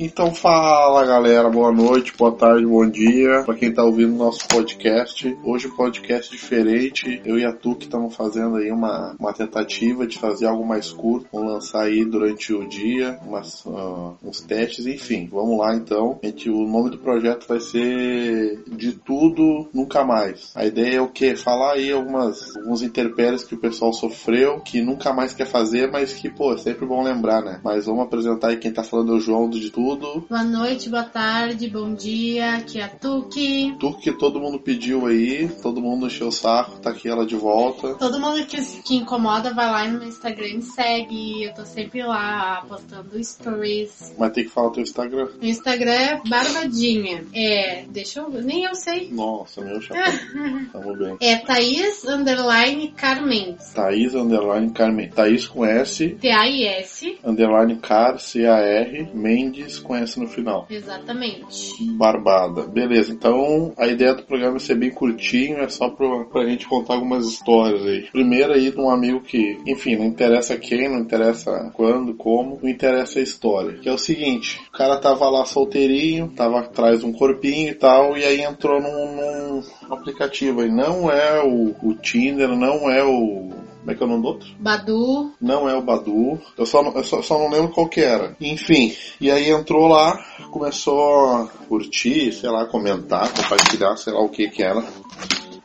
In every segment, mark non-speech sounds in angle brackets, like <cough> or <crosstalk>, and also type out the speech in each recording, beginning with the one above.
Então fala galera, boa noite, boa tarde, bom dia para quem tá ouvindo nosso podcast. Hoje um podcast diferente, eu e a Tu que estamos fazendo aí uma, uma tentativa de fazer algo mais curto, vamos lançar aí durante o dia umas, uh, uns testes, enfim, vamos lá então. Gente, o nome do projeto vai ser De Tudo Nunca Mais. A ideia é o que? Falar aí algumas, alguns interpéries que o pessoal sofreu, que nunca mais quer fazer, mas que, pô, é sempre bom lembrar, né? Mas vamos apresentar aí quem tá falando é o João do De Tudo. Boa noite, boa tarde, bom dia, aqui é a Tuki. Tuki que todo mundo pediu aí, todo mundo encheu o saco, tá aqui ela de volta. Todo mundo que, que incomoda vai lá no meu Instagram e me segue, eu tô sempre lá postando stories. Mas tem que falar o teu Instagram. Meu Instagram é Barbadinha. É, deixa eu nem eu sei. Nossa, meu chapéu. <laughs> Tamo bem. É Thaís Underline Carmen. Thaís Underline Carmen. Thaís com S. T-A-I-S. Underline Car, C-A-R. Mendes com S no final. Exatamente. Barbada. Beleza, então a ideia do programa é ser bem curtinho, é só pra, pra gente contar algumas histórias aí. Primeiro aí de um amigo que, enfim, não interessa quem, não interessa quando, como, não interessa a história. Que é o seguinte, o cara tava lá solteirinho, tava atrás de um corpinho e tal, e aí entrou num, num aplicativo aí. Não é o, o Tinder, não é o como é que é o nome do outro? Badu. Não é o Badu. Eu só, não- eu só, só não lembro qual que era. Enfim, e aí entrou lá, começou a curtir, sei lá, comentar, compartilhar, sei lá o que que era.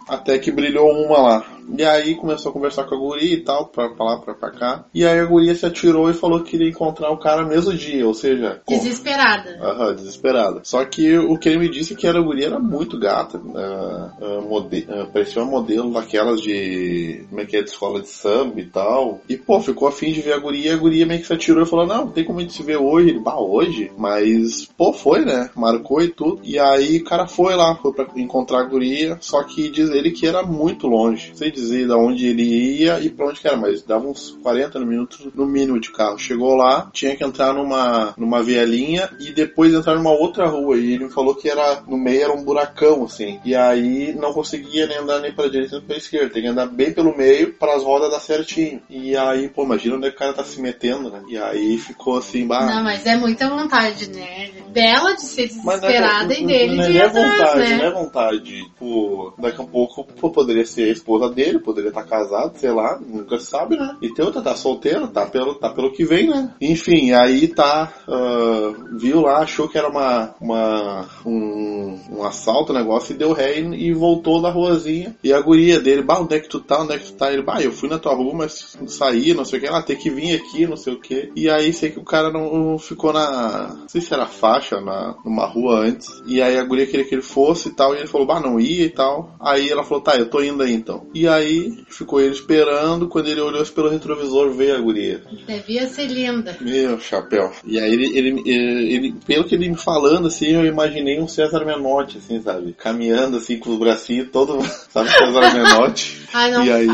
Até que brilhou uma lá. E aí começou a conversar com a guria e tal, pra, pra lá, pra, pra cá. E aí a guria se atirou e falou que queria encontrar o cara no mesmo dia, ou seja... Desesperada. Aham, desesperada. Só que o que ele me disse é que era a guria era muito gata. ah, ah, mode- ah, parecia uma modelo daquelas de. Como é que é? De escola de samba e tal. E pô, ficou afim de ver a guria. E a guria meio que se atirou e falou: Não, tem como a gente se ver hoje. Ele, bah, hoje? Mas, pô, foi, né? Marcou e tudo. E aí o cara foi lá, foi pra encontrar a guria. Só que diz ele que era muito longe. Não sei dizer de onde ele ia e pra onde que era, mas dava uns 40 minutos no mínimo de carro. Chegou lá, tinha que entrar numa, numa vielinha e depois entrar numa outra rua. E ele me falou que era no meio era um buracão, assim. E aí não conseguia nem andar nem pra direita nem pra esquerda. Tem que andar bem pelo meio para as rodas dar certinho. E aí, pô, imagina onde é que o cara tá se metendo, né? E aí ficou assim, bah. Não, mas é muita vontade, né? Dela de ser Mas não é- desesperada e dele não de ir é vontade, né? não é vontade. Pô, daqui a pouco pô, poderia ser a esposa dele, poderia estar casado, sei lá, nunca se sabe, né? E tem outra, tá solteira, tá pelo, tá pelo que vem, né? Enfim, aí tá, ah, viu lá, achou que era uma, uma um, um assalto, um negócio, e deu ré e, e voltou da ruazinha. E a guria dele, bah, onde é que tu tá? Onde é que tu tá? Ele, bah, eu fui na tua rua, mas saí, não sei o que, ela tem que vir aqui, não sei o que. E aí sei que o cara não, não ficou na, não sei se era faixa, na, numa rua antes. E aí a guria queria que ele fosse e tal, e ele falou, bah, não ia e tal. Aí ela falou, tá, eu tô indo aí então. E aí ficou ele esperando, quando ele olhou pelo retrovisor, veio a guria. Devia ser linda. Meu chapéu. E aí ele, ele, ele, ele- pelo que ele me falando, assim, eu imaginei um César Menotti, assim, sabe? Caminhando assim com os bracinhos todo, <laughs> sabe, César Menotti. Ai, não e aí,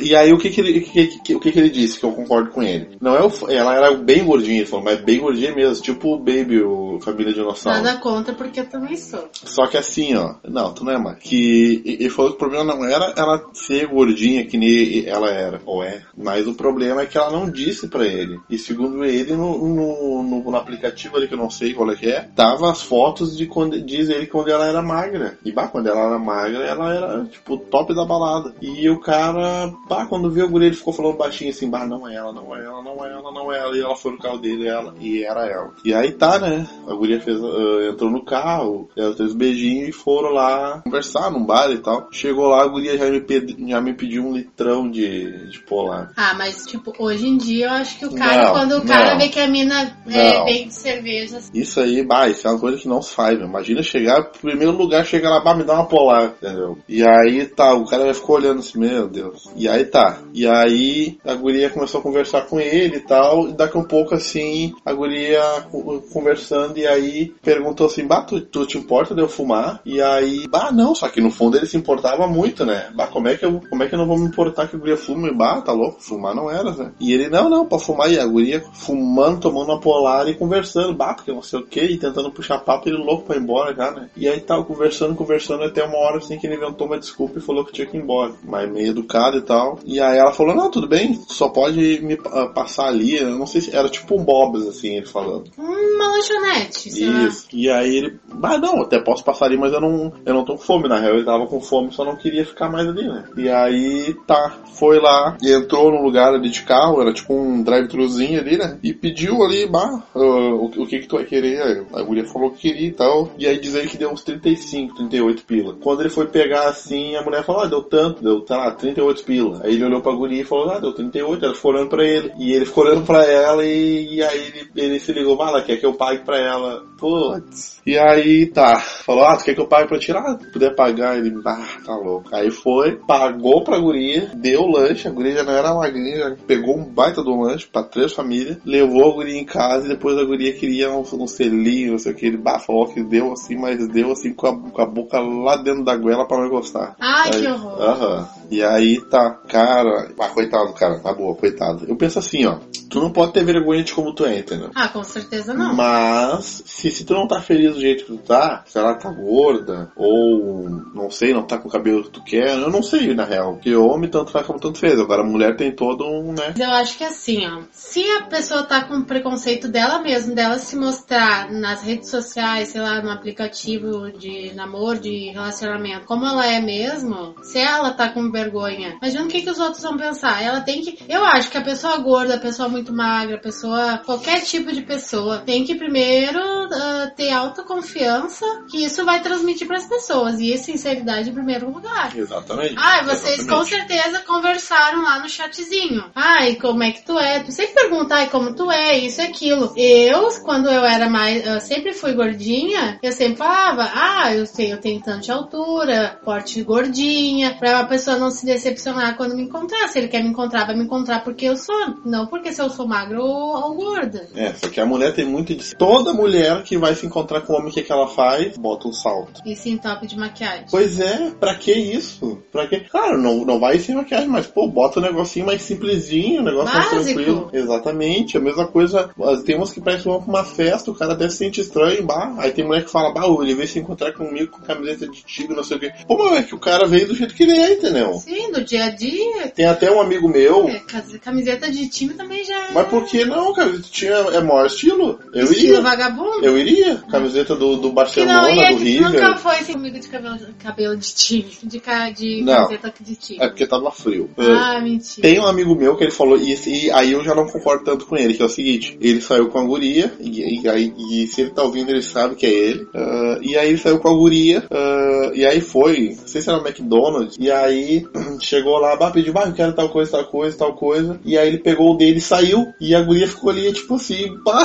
e aí o que que ele, que, que- o que que ele disse, que eu concordo com ele. Não é o, ela era bem gordinha, ele falou, mas bem gordinha mesmo, tipo o Baby, o Família Dinossauro. Nada contra, porque eu também sou. Só que assim, ó. Não, tu não é mais. Que ele falou que o problema não era ela ser gordinha que nem ela era, ou é. Mas o problema é que ela não disse pra ele. E segundo ele, no, no, no- no aplicativo ali, que eu não sei qual é que é, tava as fotos de quando diz ele quando ela era magra. E bah, quando ela era magra, ela era, tipo, top da balada. E o cara, bah, quando viu a guria, ele ficou falando baixinho assim, bah, não é ela, não é ela, não é ela, não é ela. E ela foi no carro dele, ela, e era ela. E aí tá, né? A guria fez, ah, entrou no carro, ela fez beijinho e foram lá conversar num bar e tal. Chegou lá, a guria já me, pedi- já me pediu um litrão de, de polar. Ah, mas tipo, hoje em dia eu acho que o cara, Não, quando o cara não. vê que a mina é bem de cerveja, Isso aí, bah, isso é uma coisa que não se faz, meu. Imagina chegar, primeiro lugar, chega lá, bah, me dá uma polar, entendeu? E aí tá, o cara ficar olhando meu Deus. E aí tá. E aí a guria começou a conversar com ele e tal, e daqui a um pouco assim, a guria co- conversando, e aí perguntou assim, bah, tu, tu te importa de eu fumar? E aí, bah, não, só que no fundo ele se importava muito, né? Bah, como é que eu como é que eu não vou me importar que a guria fume? Bah, tá louco? Fumar não era, né? E ele, não, não, pra fumar. E a guria fumando, tomando uma polar e conversando, bah, porque não sei o que, e tentando puxar papo, ele louco pra ir embora já, né? E aí tava conversando, conversando, até uma hora assim que ele inventou uma desculpa e falou que tinha que ir embora. Mas meio educado e tal. E aí ela falou, não, tudo bem, só pode me uh, passar ali. Eu não sei se era tipo um Bob's, assim, ele falando. Uma lanchonete, sei lá. Isso. E aí ele, ah, não, até posso passar ali, mas eu não, eu não tô com fome. Na real, ele tava com fome, só não queria ficar mais ali, né? E aí, tá, foi lá e entrou num lugar ali de carro, era tipo um drive-thruzinho ali, né? E pediu ali, bah, uh, o, o que que tu vai querer? Aí A mulher falou que queria e tal. E aí diz ele que deu uns 35, 38 pila. Quando ele foi pegar assim, a mulher falou, ah, deu tanto, deu, tá lá, 38 pila. Aí ele olhou pra guria e falou, ah, deu 38, ela ficou olhando pra ele. E ele ficou olhando pra ela e, e aí ele, ele se ligou, ah, ela quer que eu pague pra ela. Putz. E aí tá, falou, ah, tu quer que eu pague pra tirar? Se puder pagar, ele, ah, tá louco. Aí foi, pagou pra guria, deu lanche, a guria já não era magrinha, já pegou um baita do lanche pra três famílias, levou a guria em casa e depois a guria queria um, um selinho, não sei o que, ele bah, falou que deu assim, mas deu assim com a, com a boca lá dentro da goela pra não gostar. Ai, Aí- que horror. Aham. E aí tá, cara. Ah, coitado, cara, tá boa, coitado. Eu penso assim, ó. Tu não pode ter vergonha de como tu é, entendeu? Ah, com certeza não. Mas, se, se tu não tá feliz do jeito que tu tá, se ela tá gorda, ou não sei, não tá com o cabelo que tu quer, eu não sei, na real. Porque homem tanto faz como tanto fez. Agora a mulher tem todo um, né? Eu acho que assim, ó. Se a pessoa tá com preconceito dela mesma, dela se mostrar nas redes sociais, sei lá, no aplicativo de namoro, de relacionamento, como ela é mesmo, se ela tá com vergonha, imagina o que, que os outros vão pensar. Ela tem que. Eu acho que a pessoa gorda, a pessoa muito magra, a pessoa. qualquer tipo de pessoa, tem que primeiro ah, ter autoconfiança, que isso vai transmitir pras pessoas. E sinceridade em primeiro lugar. Exatamente. Ai, vocês com Exatamente. certeza conversaram lá no chatzinho. Ai, como é que tu é? Tu sempre pergunta, ai, como tu é, isso e aquilo. Eu, quando eu era mais, eu sempre fui gordinha, eu sempre falava, ah, eu tenho, eu tenho tanto de altura, porte gordinha, pra a pessoa não se decepcionar quando me encontrar. Se ele quer me encontrar, vai me encontrar porque eu sou, não porque se eu sou magra ou, ou gorda. É, só que a mulher tem muito de. Toda mulher que vai se encontrar com o homem, o que, que ela faz? Bota um salto. E sim, top de maquiagem. Pois é, pra que isso? Pra que? Claro, não, não vai sem maquiagem, mas pô, bota um negocinho mais simplesinho, um negócio mais Básico. tranquilo. Exatamente, a mesma coisa. Tem umas que vão pra uma festa, o cara até se sente estranho, bah. Aí tem mulher que fala, bah, ele veio se encontrar comigo com camiseta de tigre, não sei o quê. Pô, mas é que o cara veio do jeito que ele é, entendeu? Sim, do dia a dia. Tem até um amigo meu, é, Camiseta de time também já é. mas por que não, cara? Tinha, é maior estilo. Eu Estilo iria. vagabundo. Eu iria. Camiseta do, do Que Barcelona, não ia, do que River. nunca foi assim comigo de cabelo, cabelo de time, <laughs> de, de Não. camiseta de time. É porque tava frio. Ah, mentira. Tem um amigo meu que ele falou, e, esse- e aí eu já não concordo tanto com ele, que é o seguinte, ele saiu com a guria, e, e, e se ele tá ouvindo, ele sabe que é ele. ah, e aí ele saiu com a guria, ah, e aí foi, não sei se era no McDonald's, e aí <clears throat> chegou lá, bah, pediu, bah, eu quero tal coisa, tal coisa, tal coisa. E aí ele pegou o dele e saiu, e a guria ficou ali, tipo assim, pá.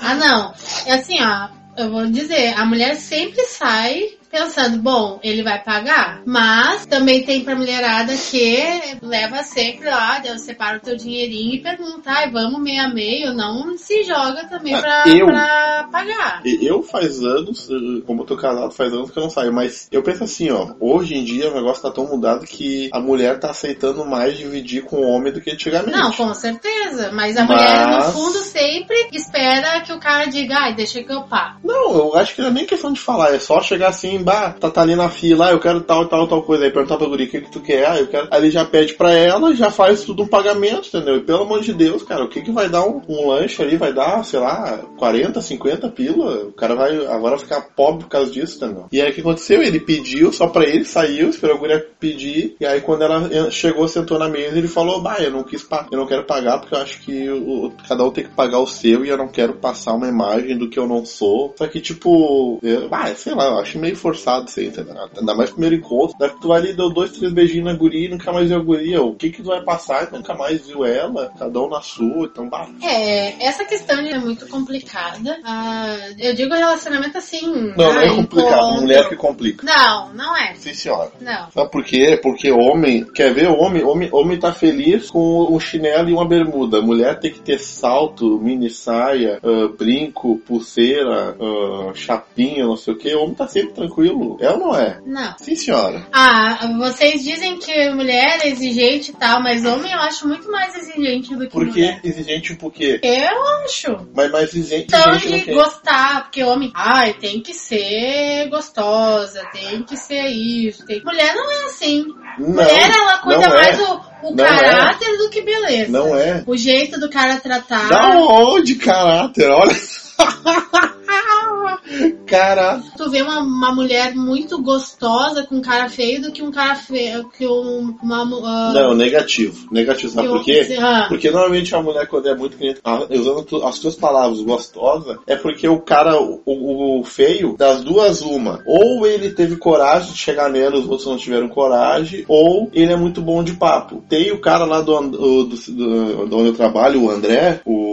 Ah, não. É assim, ó. Eu vou dizer, a mulher sempre sai pensando, bom, ele vai pagar, mas também tem pra mulherada que leva sempre lá, eu separa o teu dinheirinho e pergunta, ai, vamos meio a meio, não se joga também Ah, pra, eu? pra pagar. Eu faz anos, eh, como eu tô casado, faz anos que eu não saio, mas eu penso assim, ó, hoje em dia o negócio tá tão mudado que a mulher tá aceitando mais dividir com o homem do que antigamente. Não, com certeza. Mas a Mas- mulher, no fundo, sempre espera que o cara diga, ai, deixa que eu pago. Não, eu acho que não é nem questão de falar, é só chegar assim, tá, tá ali na fila, ah, eu quero tal, tal, tal coisa, aí perguntar pra guria o que, que tu quer, ah, eu quero. Aí ele já pede pra ela, já faz tudo um pagamento, entendeu? E pelo amor de Deus, cara, o que que vai dar um, um lanche ali? Vai dar, sei lá, 40, 50 pila? O cara vai agora ficar pobre por causa disso, entendeu? E aí o que aconteceu? Ele pediu só pra ele, saiu, esperou a guria pedir, e aí quando ela eh, chegou, sentou na mesa, ele falou, bah, eu não quis, eu não quero pagar porque eu acho que o, cada um tem que pagar o seu e eu não quero passar uma imagem do que eu não sou. Só que, tipo, eu, ah, sei lá, eu acho meio forçado isso aí, entendeu? Ainda mais primeiro encontro. Daí tu vai ali, deu dois, três beijinhos na guria e nunca mais viu a guria. O que que tu vai passar? Nunca mais viu ela, cada um na sua, então, bah. É, essa questão é muito complicada. ah, eu digo relacionamento assim. Não, não ah, é complicado. encontro. Mulher que complica. Não, não é. Sim, senhora. Não. Sabe por quê? Porque homem, quer ver homem? Homem, homem tá feliz com um chinelo e uma bermuda. Mulher tem que ter salto, mini saia, ah, brinco, pulseira, ah, chapinha, não sei o que. Homem tá sempre tranquilo. É ou não é? Não. Sim, senhora. Ah, vocês dizem que mulher é exigente e tal, mas homem eu acho muito mais exigente do que Por mulher. que exigente por quê? Eu acho. Mas mais exigente, Então, exigente de gostar, porque homem, ai, tem que ser gostosa, tem que ser isso. Tem... Mulher não é assim. Não, Mulher, ela cuida não mais é. o, o Não caráter do que beleza. Não é. O jeito do cara tratar. Da onde, caráter? Olha. <laughs> Caráter. Tu vê uma, uma mulher muito gostosa com cara feio do que um cara feio. Que um, uma. ah, Não, negativo. Negativo, sabe por quê? Ah, Porque normalmente a mulher, quando é muito cliente, ah, usando as tuas palavras gostosa, é porque o cara, o, o- o feio, das duas, uma. Ou ele teve coragem de chegar nela, os outros não tiveram coragem, ou ele é muito bom de papo. Tem o cara lá do, do, do- do onde eu trabalho, o André, o,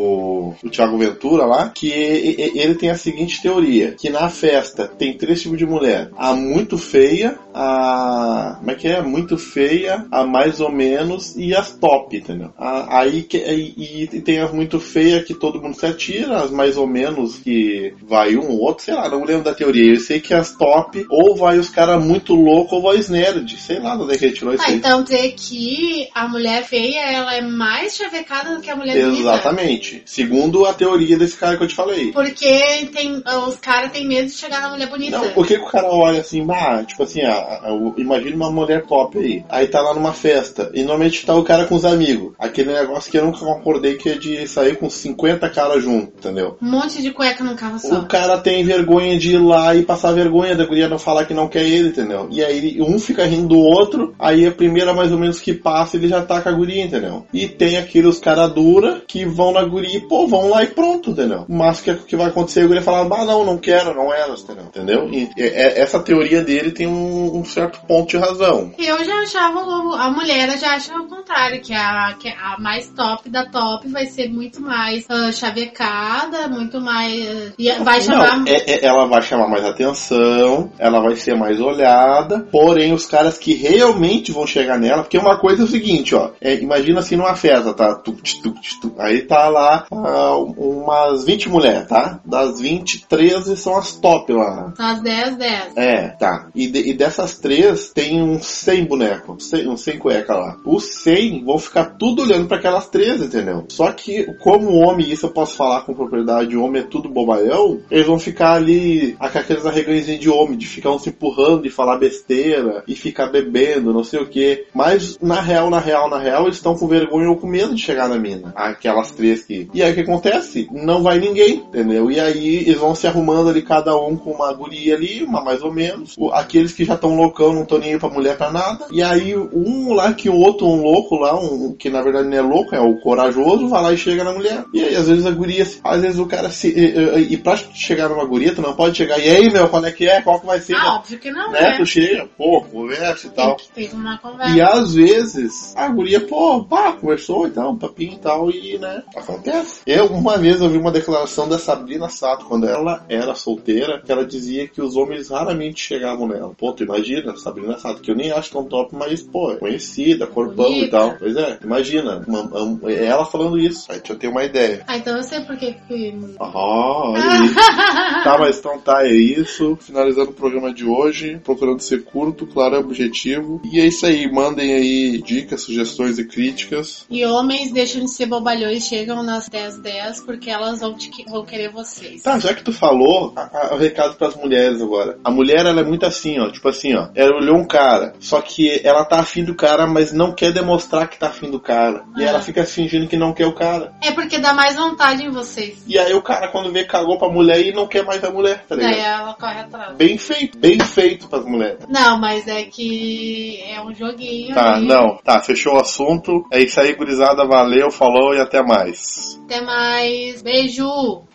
o Thiago Ventura lá, que ele tem a seguinte teoria, que na festa tem três tipos de mulher. A muito feia, a... como é que é? Muito feia, a mais ou menos e as top, entendeu? A- aí que, e, e tem as muito feia que todo mundo se atira, as mais ou menos que vai um ou outro, sei lá, não lembro da teoria. Eu sei que as top ou vai os caras muito loucos ou vai os nerd, sei lá de onde é que ele tirou isso ah, aí. então dizer que a mulher feia ela é mais chavecada do que a mulher bonita. Exatamente. Segundo a teoria desse cara que eu te falei. Porque tem, os caras têm medo de chegar na mulher bonita. Não, por que, que o cara olha assim, bah, tipo assim, ah, ah, imagina uma mulher top aí. Aí tá lá numa festa. E normalmente tá o cara com os amigos. Aquele negócio que eu nunca concordei que é de sair com 50 caras junto, entendeu? Um monte de cueca num carro só. O cara tem vergonha de ir lá e passar vergonha da guria não falar que não quer ele, entendeu? E aí um fica rindo do outro, aí a primeira mais ou menos que passa ele já tá com a guria, entendeu? E tem aqueles cara dura que vão na guria e, pô, vão lá e pronto, entendeu? Mas o que, que vai acontecer? A guria falar, ah, não, não quero, não elas, entendeu? Entendeu? E é- é- essa teoria dele tem um, um certo ponto de razão. Eu já achava, o- a mulher já acha o contrário, que a, que a mais top da top vai ser muito mais ah, chavecada, muito mais. ah, e vai chamar. Não, é- é- ela vai chamar mais atenção, ela vai ser mais olhada, porém os caras que realmente vão chegar nela, porque uma coisa é o seguinte, ó, é, imagina assim numa festa, tá? Tuc, tuc, tuc, aí tá lá ah, umas 20 mulheres, tá? Das 20, 13 são as top lá. Às 10, 10. É, tá. E, de- e dessas três tem uns 100 bonecos, 100, uns 100 cueca lá. Os 100 vão ficar tudo olhando pra aquelas três, entendeu? Só que, como homem, isso eu posso falar com propriedade, homem é tudo bobalhão, eles vão ficar ali com aqueles arreganhozinhos de homem, de ficar um se empurrando, de falar besteira, e ficar bebendo, não sei o que. Mas, na real, na real, na real, eles estão com vergonha ou com medo de chegar na mina. Aquelas três que. E aí o que acontece? Não vai ninguém, entendeu? E aí eles vão se arrumando ali, cada um com uma guria ali, uma mais ou menos. Aqueles que já estão loucão, não estão nem aí pra mulher pra nada. E aí um lá que o outro, um louco lá, um que na verdade não é louco, é o corajoso, vai lá e chega na mulher. E aí às vezes a guria, às vezes o cara se. E, e, pra chegar numa guria, tu não pode chegar. E aí, meu, qual é que é? Qual que vai ser? Ah, óbvio que não né? é. Tu chega, pô, conversa e tal. Tem que ter uma conversa. E às vezes a guria, pô, pá, conversou e tal, um papinho e tal, e né, acontece. Eu, uma vez eu vi uma declaração da Sabrina Sato, quando ela era solteira, que ela dizia que os homens raramente chegavam nela. Pô, tu imagina, Sabrina Sato, que eu nem acho tão top, mas, pô, é conhecida, corpão e tal. Pois é, imagina, uma- uma- ela falando isso, aí tu já tem uma ideia. Ah, então eu sei por que. que- Ah, olha aí. <laughs> Tá, mas então tá, é isso. Finalizando o programa de hoje, procurando ser curto, claro e objetivo. E é isso aí, mandem aí dicas, sugestões e críticas. E homens deixam de ser bobalhões, chegam nas 10, 10 porque elas vão, te, vão querer vocês. Tá, já que tu falou, o recado pras mulheres agora. A mulher, ela é muito assim, ó, tipo assim, ó. Ela olhou um cara, só que ela tá afim do cara, mas não quer demonstrar que tá afim do cara. E Ah. ela fica fingindo que não quer o cara. É porque dá mais vontade em vocês. E aí o cara, quando vê, cagou pra mulher e não quer mais a mulher, tá ligado? Daí ela corre atrás. Bem feito, bem feito pras mulheres. Não, mas é que é um joguinho. Tá, ali. não. Tá, fechou o assunto. É isso aí, gurizada. Valeu, falou e até mais. Até mais. Beijo!